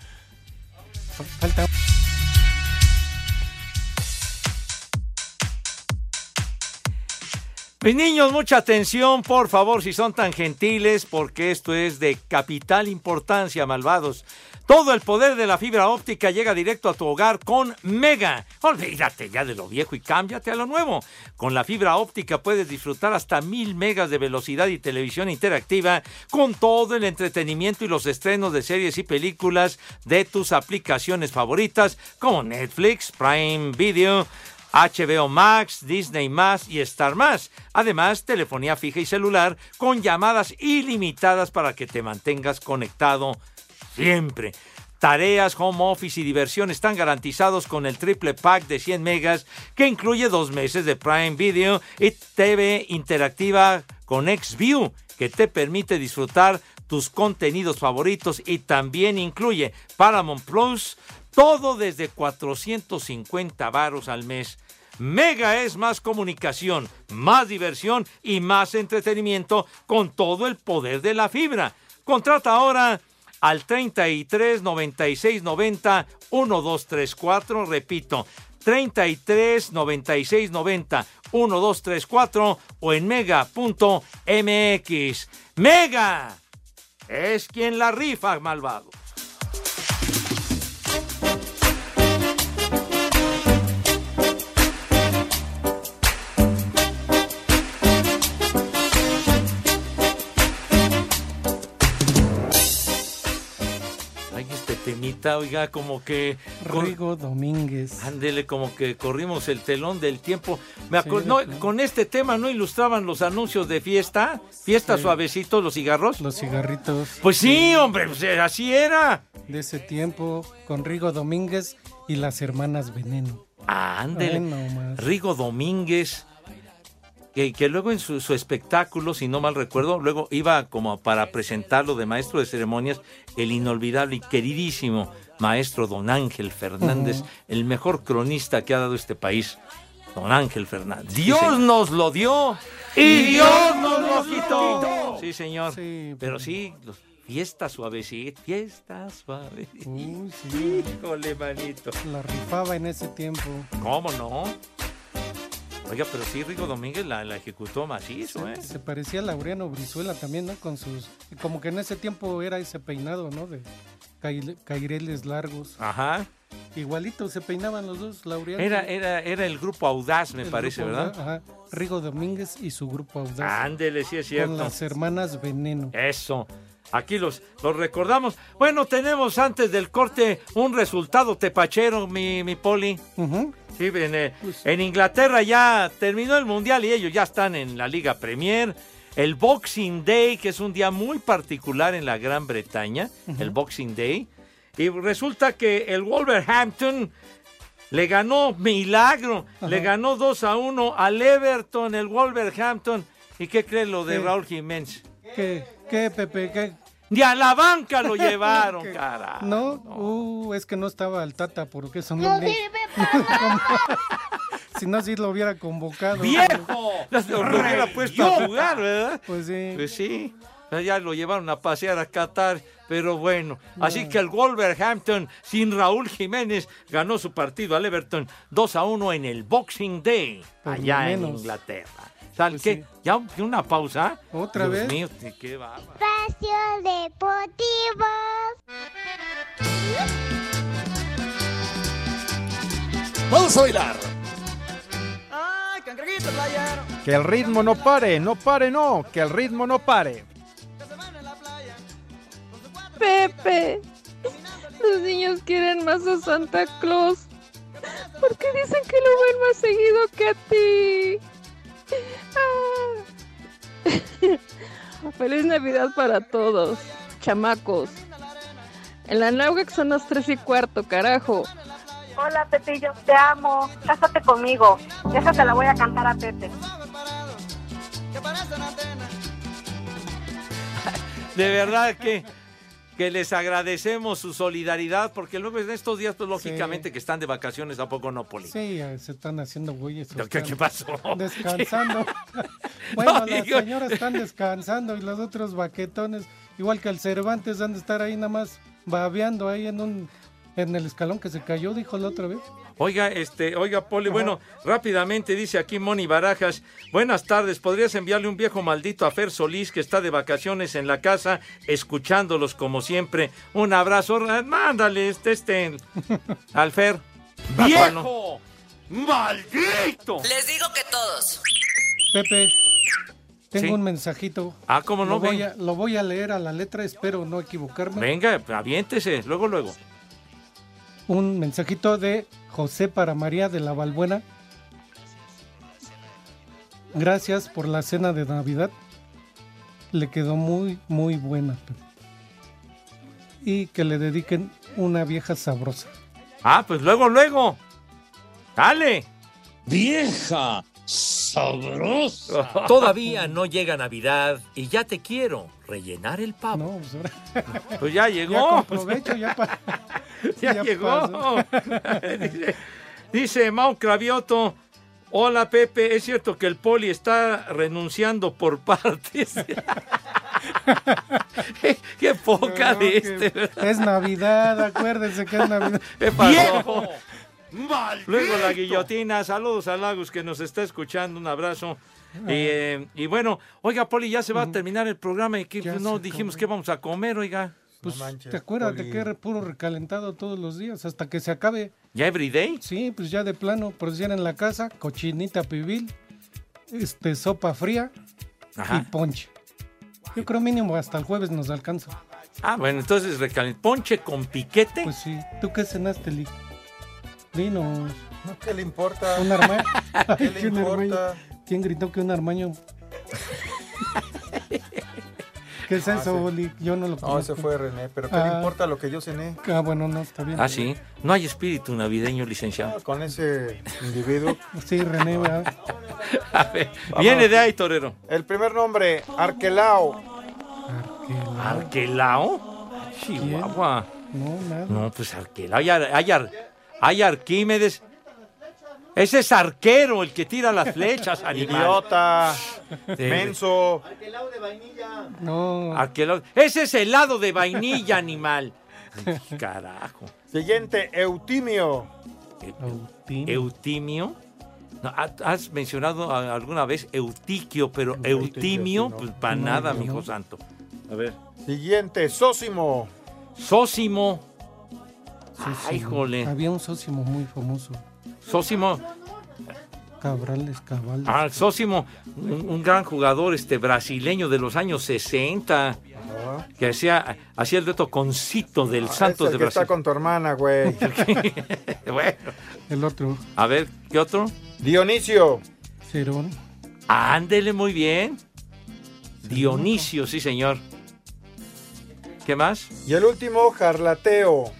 Falta. Mis niños, mucha atención, por favor, si son tan gentiles, porque esto es de capital importancia, malvados. Todo el poder de la fibra óptica llega directo a tu hogar con Mega. Olvídate ya de lo viejo y cámbiate a lo nuevo. Con la fibra óptica puedes disfrutar hasta mil megas de velocidad y televisión interactiva con todo el entretenimiento y los estrenos de series y películas de tus aplicaciones favoritas como Netflix, Prime Video, HBO Max, Disney Más y Star Más. Además, telefonía fija y celular con llamadas ilimitadas para que te mantengas conectado siempre. Tareas, home office y diversión están garantizados con el triple pack de 100 megas que incluye dos meses de Prime Video y TV interactiva con XView que te permite disfrutar tus contenidos favoritos y también incluye Paramount Plus, todo desde 450 varos al mes. Mega es más comunicación, más diversión y más entretenimiento con todo el poder de la fibra. Contrata ahora al 33 96 90 1234, repito, 33 96 90 1234 o en mega.mx. Mega es quien la rifa, malvado. Oiga, como que... Rigo Domínguez. Ándele, como que corrimos el telón del tiempo. Me Sí, no, con este tema no ilustraban los anuncios de fiesta, fiesta Sí. suavecitos, los cigarros. Los cigarritos. Pues sí, hombre, pues, eh, así era. De ese tiempo, con Rigo Domínguez y las hermanas Veneno. Ándele. Ay, no más. Rigo Domínguez, que, que luego en su, su espectáculo, si no mal recuerdo, luego iba como para presentarlo de maestro de ceremonias, el inolvidable y queridísimo maestro Don Ángel Fernández, el mejor cronista que ha dado este país. Don Ángel Fernández. Dios nos lo dio y Dios nos lo quitó. Sí, señor. Sí, Pero sí, los- fiesta suavecita, fiesta suave. Uy, sí. Híjole, manito. La rifaba en ese tiempo. ¿Cómo no? Oiga, pero sí, Rigo Domínguez la, la ejecutó macizo, ¿eh? Se parecía a Laureano Brizuela también, ¿no? Con sus... Como que en ese tiempo era ese peinado, ¿no? De caireles largos. Ajá. Igualito se peinaban los dos, Laureano. Era, era, era el grupo Audaz, me El parece, grupo ¿verdad? Ajá. Rigo Domínguez y su grupo Audaz. Ándele, sí es cierto. Con las hermanas Veneno. Eso. Aquí los, los recordamos. Bueno, tenemos antes del corte un resultado tepachero, mi, mi poli. Sí, en, eh, Pues en Inglaterra ya terminó el Mundial y ellos ya están en la Liga Premier. El Boxing Day, que es un día muy particular en la Gran Bretaña, el Boxing Day. Y resulta que el Wolverhampton le ganó milagro, le ganó 2 a 1 al Everton, el Wolverhampton. ¿Y qué crees lo de ¿Qué? Raúl Jiménez? ¿Qué, qué, Pepe? ¿Qué? Ni a la banca lo [LAUGHS] llevaron, ¿Qué? cara. No, uh, es que no estaba el Tata porque son No ni- sirve [LAUGHS] [LAUGHS] Si no, sí lo hubiera convocado. ¡Viejo! Lo hubiera puesto a jugar, ¿verdad? Pues sí. Pues sí. Ya lo llevaron a pasear a Qatar, pero bueno. Así que el Wolverhampton, sin Raúl Jiménez, ganó su partido al Everton 2 a 1 en el Boxing Day, lo allá en. Inglaterra. ¿Sabes Pues sí. Ya un- una pausa. ¿Otra Dios vez? mío, qué bárbaro. Espacio Deportivo. Vamos a bailar. Que el ritmo no pare, no pare, no, que el ritmo no pare. Pepe, los niños quieren más a Santa Claus. Porque dicen que lo ven más seguido que a ti. Ah. [LAUGHS] Feliz Navidad para todos, chamacos. En la Naugac son las tres y cuarto, carajo. Hola Pepillo, te amo. Cásate conmigo. Esa te la voy a cantar a Pepe. De verdad que, que les agradecemos su solidaridad, porque luego en estos días, pues lógicamente que están de vacaciones, ¿a poco no, Poli? Sí, se están haciendo güeyes. ¿Qué, pasó? [LAUGHS] Descansando. [LAUGHS] bueno, No, las señoras están descansando y los otros baquetones, igual que el Cervantes, han de estar ahí nada más babeando ahí en un en el escalón que se cayó, dijo la otra vez. Oiga, este, oiga, Poli, bueno, rápidamente dice aquí Moni Barajas, buenas tardes, ¿podrías enviarle un viejo maldito a Fer Solís que está de vacaciones en la casa, escuchándolos como siempre? Un abrazo, ra- mándale este, este, [LAUGHS] al Fer. ¡Viejo! ¡Maldito! Les digo que todos. Pepe, tengo Sí. un mensajito. Ah, ¿cómo no? Lo voy, Ven. a, lo voy a leer a la letra, espero no equivocarme. Venga, aviéntese, luego, luego. Un mensajito de José para María de la Valbuena. Gracias por la cena de Navidad. Le quedó muy, muy buena. Y que le dediquen una vieja sabrosa. Ah, pues luego, luego. Dale. ¡Vieja! ¡Sabrosa! [LAUGHS] Todavía no llega Navidad y ya te quiero rellenar el pavo. No, pues ahora- [LAUGHS] Pues ya Ya llegó. provecho, ya pa- [LAUGHS] ya, ya llegó. dice, dice Mau Cravioto. Hola Pepe, es cierto que el poli está renunciando por partes. Qué poca No, de este. ¿verdad? Es Navidad, acuérdense que es Navidad. ¿Qué pasó? Luego la guillotina, saludos a Lagos que nos está escuchando, un abrazo. Y, eh, y bueno, oiga, Poli, ya se va a terminar el programa y que no dijimos que vamos a comer, oiga. Pues, ¿te acuerdas de que era puro recalentado todos los días hasta que se acabe? ¿Ya everyday? Sí, pues ya de plano, por si era en la casa, cochinita pibil, este, sopa fría Ajá. y ponche. Yo creo mínimo hasta el jueves nos alcanza. Ah, bueno, entonces recalen ponche con piquete. Pues sí. ¿Tú qué cenaste, Lee? Dinos. ¿Qué le importa? Un armaño. [LAUGHS] ¿Qué le [LAUGHS] importa? ¿Quién gritó que un armaño? [LAUGHS] ¿Qué es eso, Oli? Yo no lo No, conozco. ese fue René, pero ¿qué Ah. le importa lo que yo cené? Ah, bueno, no, está bien. Ah, sí. No hay espíritu navideño, licenciado. Con ese individuo. Sí, René, ¿verdad? A ver, viene de ahí, torero. El primer nombre, Arquelao. ¿Arquelao? Chihuahua. No, nada. No, pues Arquelao. Hay, hay, ar- hay Arquímedes. Ese es arquero, el que tira las flechas, animal. Idiota. Sí. Menso. No. Arquelao. Ese es helado de vainilla, animal. Carajo. Siguiente, Eutimio. Eutimio. No, ha- has mencionado alguna vez Eutiquio, pero Eutimio, no. pues para No, nada, no. mi hijo santo. A ver. Siguiente, Sósimo. Sósimo. Ay, jole. Había un sósimo muy famoso. Sósimo. Cabrales, cabales. Ah, Sósimo, un, un gran jugador este brasileño de los años 60, que hacía, hacía el reto concito del Ah, Santos es el de que está Brasil. con tu hermana, güey. [LAUGHS] [LAUGHS] bueno, El otro, a ver, ¿qué otro? Dionisio. Cerón. Ándele muy bien. Dionisio, sí, señor. ¿Qué más? Y el último, Jarlateo.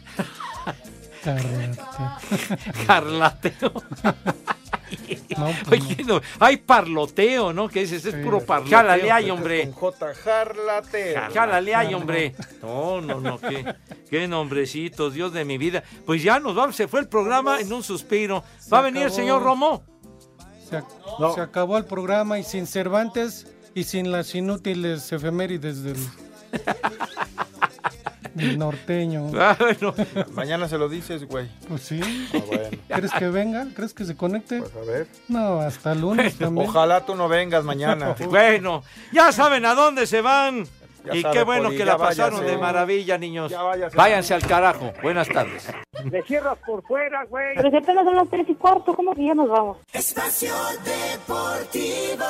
Carlateo. [LAUGHS] No, pues Oye, no, hay parloteo, ¿no? Que dices, es puro parloteo. Jálale ahí, hombre. Con J, Jarlateo. Jálale ahí, hombre. No, no, no, qué, qué nombrecitos, Dios de mi vida. Pues ya nos vamos, se fue el programa en un suspiro. Va a venir el señor Romo. Se, ac- se acabó el programa y sin Cervantes y sin las inútiles efemérides del [LAUGHS] norteño. [LAUGHS] Ah, bueno. Mañana se lo dices, güey. Pues sí. Ah, bueno. ¿Crees que venga? ¿Crees que se conecte? Pues a ver. No, hasta el lunes también. Ojalá tú no vengas mañana. [LAUGHS] Bueno, ya saben a dónde se van. Ya y sabe, qué bueno Poli, que la pasaron váyase. de maravilla, niños. Ya váyase. Váyanse al carajo. Buenas tardes. Le cierras por fuera, güey. Pero si apenas son las tres y cuarto, ¿cómo que ya nos vamos? Espacio Deportivo.